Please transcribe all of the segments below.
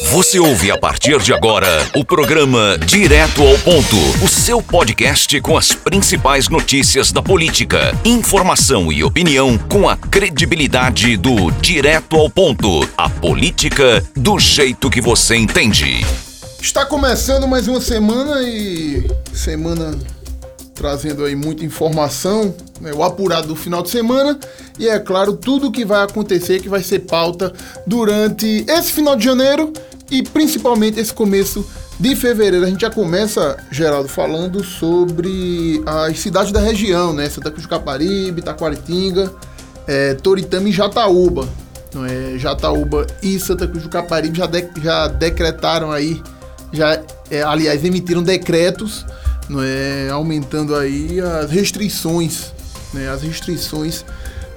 Você ouve a partir de agora o programa Direto ao Ponto, o seu podcast com as principais notícias da política, informação e opinião com a credibilidade do Direto ao Ponto, a política do jeito que você entende. Está começando mais uma semana e semana trazendo aí muita informação, né, o apurado do final de semana e é claro tudo o que vai acontecer que vai ser pauta durante esse final de janeiro e principalmente esse começo de fevereiro. A gente já começa, Geraldo, falando sobre as cidades da região, né? Santa Cruz do Caparibe, Taquaritinga, é, Toritama e Jataúba. Não é? Jataúba e Santa Cruz do Caparibe já, de, já decretaram aí, já, é, aliás, emitiram decretos, não é? Aumentando aí as restrições, né? As restrições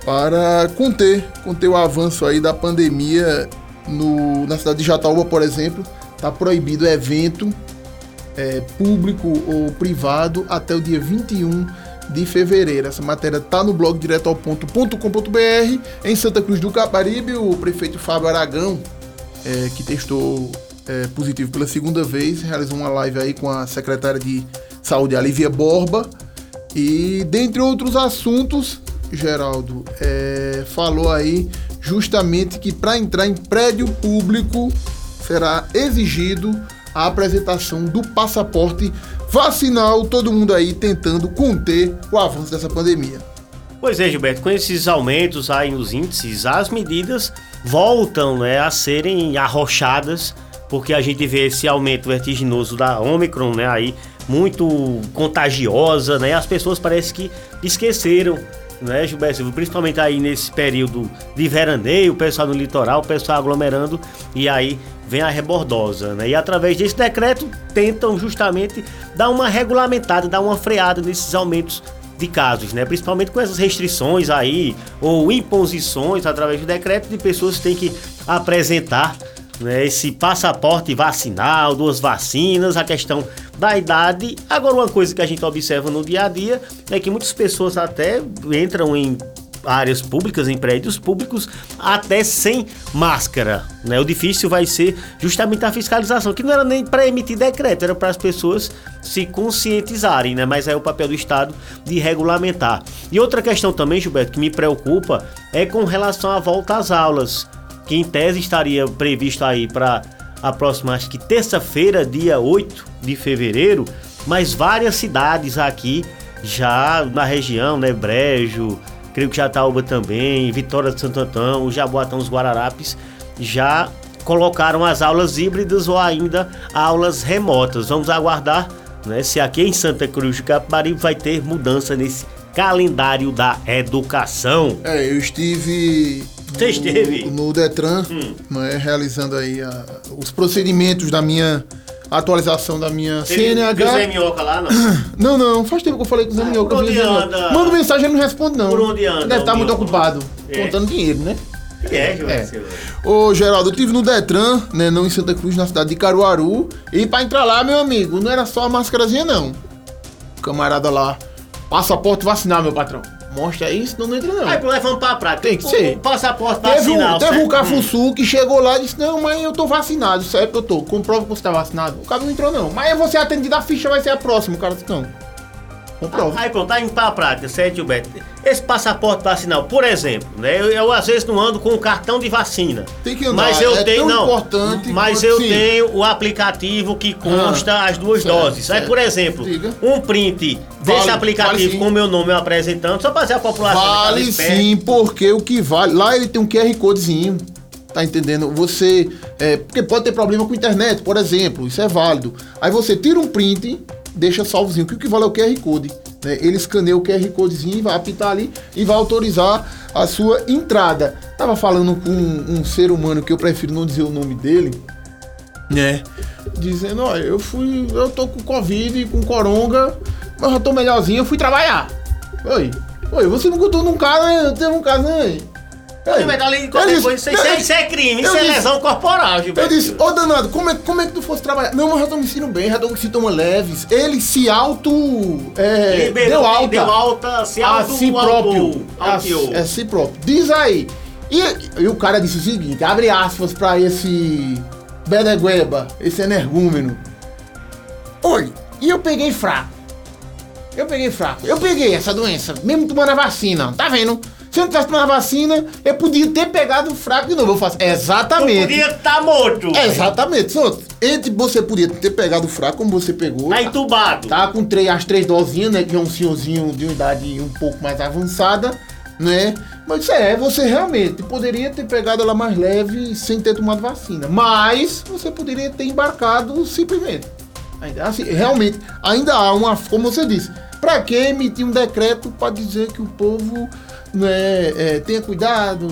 para conter, conter o avanço aí da pandemia no, na cidade de Jataúba, por exemplo, está proibido evento é, público ou privado até o dia 21 de fevereiro. Essa matéria está no blog direto ao ponto.com.br. Em Santa Cruz do Caparibe, o prefeito Fábio Aragão, é, que testou é, positivo pela segunda vez, realizou uma live aí com a secretária de Saúde, Alivia Borba. E dentre outros assuntos, Geraldo, é, falou aí justamente que para entrar em prédio público será exigido a apresentação do passaporte vacinal, todo mundo aí tentando conter o avanço dessa pandemia. Pois é, Gilberto, com esses aumentos aí nos índices, as medidas voltam né, a serem arrochadas, porque a gente vê esse aumento vertiginoso da Omicron, né, aí muito contagiosa, né, as pessoas parece que esqueceram né, Gilberto Silva? Principalmente aí nesse período de veraneio, o pessoal no litoral, o pessoal aglomerando e aí vem a rebordosa, né? E através desse decreto tentam justamente dar uma regulamentada, dar uma freada nesses aumentos de casos, né? Principalmente com essas restrições aí ou imposições através do decreto de pessoas que têm que apresentar né, esse passaporte vacinal, duas vacinas, a questão da idade. Agora, uma coisa que a gente observa no dia a dia é que muitas pessoas até entram em áreas públicas, em prédios públicos, até sem máscara. Né? O difícil vai ser justamente a fiscalização, que não era nem para emitir decreto, era para as pessoas se conscientizarem, né? mas é o papel do Estado de regulamentar. E outra questão também, Gilberto, que me preocupa é com relação à volta às aulas que em tese estaria previsto aí para a próxima, acho que terça-feira, dia 8 de fevereiro, mas várias cidades aqui já na região, né, Brejo, creio que Jataúba também, Vitória de Santo Antão, Jaboatão, os Guararapes, já colocaram as aulas híbridas ou ainda aulas remotas. Vamos aguardar né, se aqui em Santa Cruz de Capibaribe vai ter mudança nesse calendário da educação. É, eu estive você esteve? No, Detran, hum. é realizando aí a, os procedimentos da minha atualização da minha Você CNH. Viu Zé Minhoca lá, não? Não, não. Faz tempo que eu falei com o Zé ah, Minhoca. Por onde anda? Manda mensagem, ele não responde, não. Por onde anda? Deve estar muito ocupado, é. contando dinheiro, né? É, João é. Ô, Geraldo, eu tive no Detran, né, não em Santa Cruz, na cidade de Caruaru. E pra entrar lá, meu amigo, não era só a máscarazinha, não. O camarada lá, passaporte vacinal, meu patrão. Mostra isso, não, não entra não. Aí levando pra prática. Tem que ser. O passaporte teve vacinal. Um, teve um Cafuçu que chegou lá e disse, não, mas eu tô vacinado, isso é que eu tô. Comprova que você tá vacinado. O cara não entrou não. Mas você atendido, a ficha vai ser a próxima. O cara disse, não. Comprova. Aí pronto, tá indo pra prática, certo, Gilberto? Esse passaporte vacinal, por exemplo, né? Eu, eu, às vezes não ando com o cartão de vacina. Tem que andar, mas eu é tenho, não, importante mas eu sim. tenho o aplicativo que consta ah, as duas certo, doses. Certo. Aí, por exemplo, Diga. um print vale, desse aplicativo vale com o meu nome eu apresentando, só para a população. Vale sim, porque o que vale. Lá ele tem um QR Codezinho. Tá entendendo? Você. É, porque pode ter problema com a internet, por exemplo. Isso é válido. Aí você tira um print, deixa salvozinho. Que o que vale é o QR Code. Né? Ele escaneia o QR Codezinho, vai apitar ali e vai autorizar a sua entrada. Tava falando com um, um ser humano que eu prefiro não dizer o nome dele, né? Dizendo, olha, eu fui, eu tô com Covid, com coronga, mas eu tô melhorzinho, eu fui trabalhar. Oi, oi, você não contou num cara, né? Teve um caso, né? Isso, isso, é, isso, é, crime, isso é lesão corporal, Gilberto. Eu disse, ô danado, como é, como é que tu fosse trabalhar? Não, mas já tô me sentindo bem, já tô me sentindo leves. Ele se auto. É, Liberou, deu alta. Deu alta, se auto, a si próprio. A, é si próprio. Diz aí. E, e, o cara disse o seguinte: abre aspas pra esse. Bedegueba, esse energúmeno. Olha, e eu peguei fraco. Eu peguei fraco. Eu peguei essa doença, mesmo tomando a vacina. Tá vendo? Se eu não tivesse tomando a vacina, eu podia ter pegado fraco de novo. Eu faço, exatamente. Tu podia estar tá morto. Exatamente. Entre você podia ter pegado fraco como você pegou. Tá entubado. Tá com três, as três dosinhas, né? Que é um senhorzinho de uma idade um pouco mais avançada, né? Mas é, você realmente poderia ter pegado ela mais leve sem ter tomado vacina. Mas você poderia ter embarcado simplesmente. Assim, realmente, ainda há uma, como você disse, para que emitir um decreto para dizer que o povo né, é, tenha cuidado?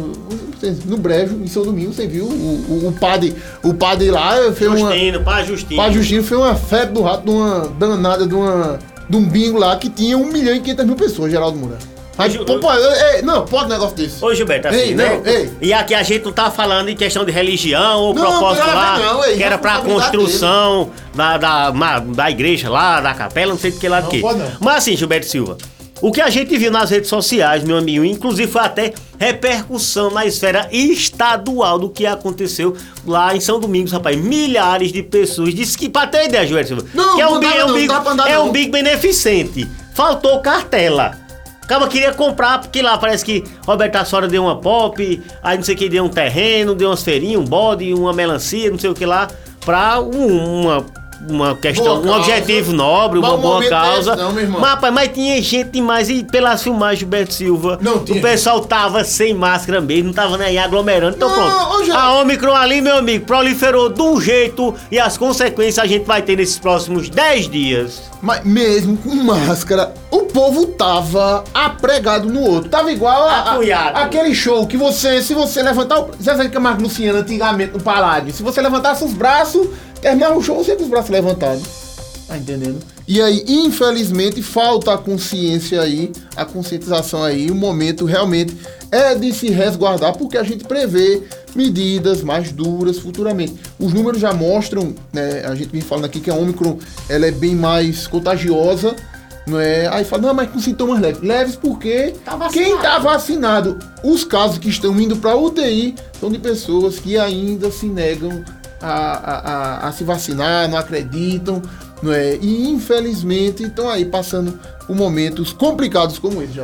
No brejo, em São Domingo, você viu o, o, o padre, o padre lá fez Justino, uma. Padre Justino. Padre Justino fez uma febre do rato, de uma danada de, uma, de um bingo lá que tinha 1 milhão e 500 mil pessoas, Geraldo Moura. Mas, pô, pô, ei, não, pode um negócio desse. Ô, Gilberto, assim, ei, né? Não, ei. E aqui a gente não tá falando em questão de religião ou não, propósito não lá, não, ei, que era pra construção da, da, da igreja lá, da capela, não sei do que lá do que. Mas assim, Gilberto Silva, o que a gente viu nas redes sociais, meu amigo, inclusive foi até repercussão na esfera estadual do que aconteceu lá em São Domingos, rapaz. Milhares de pessoas. Disse que, pra ter ideia, Gilberto Silva, não, que é um, big, é um, big, é um big beneficente. Faltou cartela. Acaba queria comprar, porque lá parece que Roberto Assora deu uma pop, aí não sei o que, deu um terreno, deu umas feirinhas, um bode, uma melancia, não sei o que lá, pra um, uma uma questão, boa um causa. objetivo nobre, uma boa causa. Não, meu irmão. Mas, rapaz, mas tinha gente demais e pelas filmagens do Gilberto Silva, não, o pessoal tava sem máscara mesmo, não tava nem aglomerando. Então pronto. A Omicron ali, meu amigo, proliferou de um jeito e as consequências a gente vai ter nesses próximos 10 dias. Mas mesmo com máscara, o povo tava apregado no outro. Tava igual a, a, aquele show que você, se você levantar o. Você sabe que a Marco Luciana antigamente no Paládio, se você levantasse os braços, terminava o show você com os braços levantados. Tá entendendo? E aí, infelizmente, falta a consciência aí, a conscientização aí. O momento realmente é de se resguardar, porque a gente prevê medidas mais duras futuramente. Os números já mostram, né? A gente vem falando aqui que a Omicron ela é bem mais contagiosa. Não é? Aí fala, não, mas com sintomas leves. Leves porque tá quem está vacinado, os casos que estão indo para UTI são de pessoas que ainda se negam a, a, a, se vacinar, não acreditam, não é? E infelizmente estão aí passando por momentos complicados como esse, já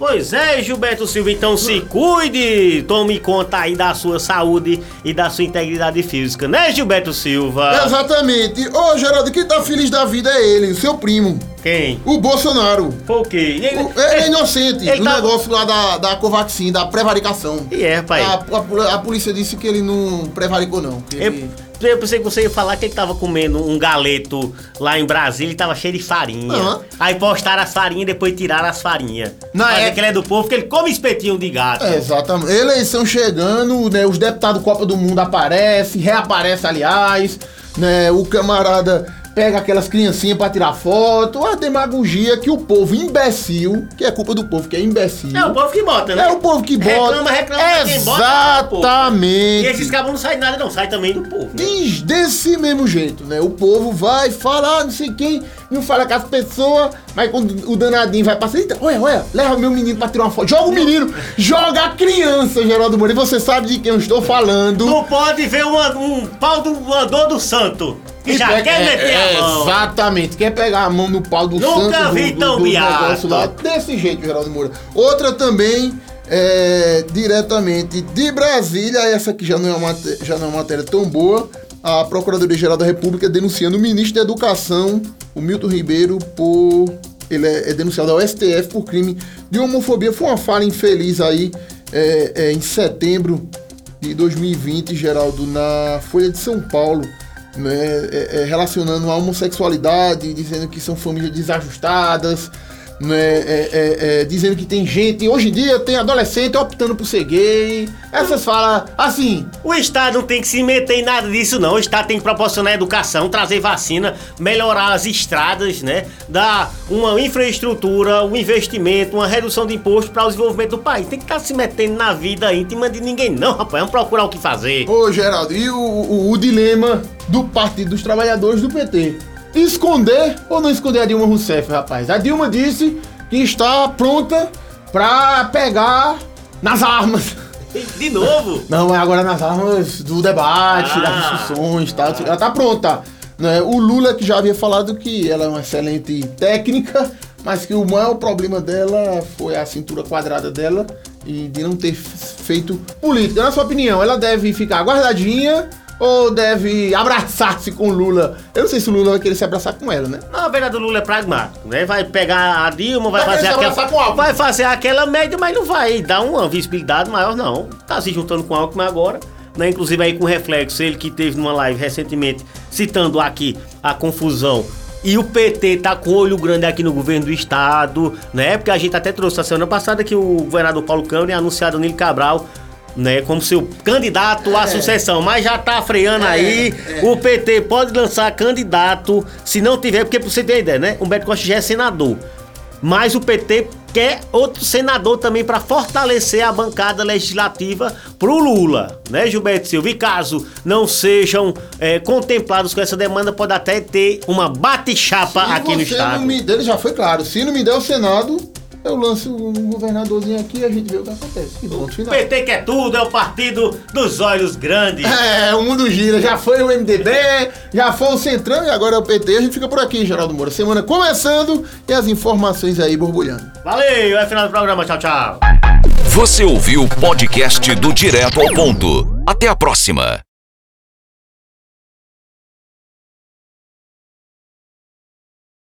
Pois é, Gilberto Silva, então se cuide, tome conta aí da sua saúde e da sua integridade física, né, Gilberto Silva? Exatamente. Ô, Geraldo, quem tá feliz da vida é ele, seu primo. Quem? O Bolsonaro. Por quê? Ele, o, ele é inocente ele tá... negócio lá da, da Covaxin, da prevaricação. E é, pai. A, a, a, polícia disse que ele não prevaricou, não. Ele... Eu pensei que você ia falar que ele tava comendo um galeto lá em Brasília e tava cheio de farinha. Uhum. Aí postaram as farinhas e depois tiraram as farinhas. Na é... que ele é do povo, que ele come espetinho de gato. É, exatamente. Eleição chegando, né? Os deputados Copa do Mundo aparecem, reaparece, aliás, né? O camarada pega aquelas criancinhas para tirar foto, a demagogia que o povo imbecil, que é culpa do povo que é imbecil. É o povo que bota, né? É o povo que bota. Reclama, reclama Exatamente. E esses cabos não saem nada, não, sai também do povo. Né? Diz desse mesmo jeito, né? O povo vai falar, não sei quem, não fala com as pessoas, mas quando o danadinho vai passar, então, olha, olha, leva meu menino pra tirar uma foto. Joga o menino, joga a criança, Geraldo Moreira. Você sabe de quem eu estou falando. Não pode ver um, um pau do voador do santo. E já pega, quer meter é, a mão. Exatamente, quer pegar a mão no pau do Nunca santo. vi do, tão do, do lá, Desse jeito, Geraldo Moura. Outra também, é, diretamente de Brasília, essa aqui já não é uma, já não é uma matéria tão boa. A Procuradoria-Geral da República denunciando o ministro da Educação, o Milton Ribeiro, por. Ele é, é denunciado ao STF por crime de homofobia. Foi uma fala infeliz aí é, é, em setembro de 2020, Geraldo, na Folha de São Paulo né, é, é, relacionando a homossexualidade, dizendo que são famílias desajustadas, né, é, é, é, dizendo que tem gente, hoje em dia tem adolescente optando por ser gay. Essas falam assim. O Estado não tem que se meter em nada disso, não. O Estado tem que proporcionar educação, trazer vacina, melhorar as estradas, né? Dar uma infraestrutura, um investimento, uma redução de imposto para o desenvolvimento do país. Tem que estar tá se metendo na vida íntima de ninguém, não, rapaz. Vamos procurar o que fazer. Ô, Geraldo, e o, o, o dilema do Partido dos Trabalhadores do PT? Esconder ou não esconder a Dilma Rousseff, rapaz? A Dilma disse que está pronta para pegar nas armas. De novo? Não, mas agora nas armas do debate, Ah. das discussões e tal. Ela tá pronta. Né? O Lula que já havia falado que ela é uma excelente técnica, mas que o maior problema dela foi a cintura quadrada dela e de não ter feito política. Na sua opinião, ela deve ficar guardadinha ou deve abraçar-se com Lula? Eu não sei se o Lula vai querer se abraçar com ela, né? Na verdade, o Lula é pragmático, né? Vai pegar a Dilma, vai, Vai fazer aquela. abraçar com Alckmin. Vai fazer aquela média, mas não vai dar uma visibilidade maior, não. Tá se juntando com o Alckmin agora. Né? Inclusive aí com reflexo, ele que teve numa live recentemente citando aqui a confusão. E o PT tá com olho grande aqui no governo do estado, né? Porque a gente até trouxe a semana passada que o governador Paulo Câmara ia anunciar Danilo Cabral, né, como seu candidato à É. sucessão, mas já tá freando aí. é. O PT pode lançar candidato, se não tiver, porque pra você ter ideia, né? Humberto Costa já é senador. Mas o PT quer outro senador também para fortalecer a bancada legislativa pro Lula, né, Gilberto Silva? E caso não sejam é, contemplados com essa demanda, pode até ter uma bate-chapa aqui no estado. Me, dele já foi claro. Se não me der o Senado, eu lanço um governadorzinho aqui e a gente vê o que acontece. E ponto O final. PT quer tudo, é o partido dos olhos grandes. É, o mundo gira. Já foi o MDB, já foi o Centrão e agora é o PT. A gente fica por aqui, Geraldo Moura. Semana começando e as informações aí borbulhando. Valeu, é final do programa. Tchau, tchau. Você ouviu o podcast do Direto ao Ponto. Até a próxima.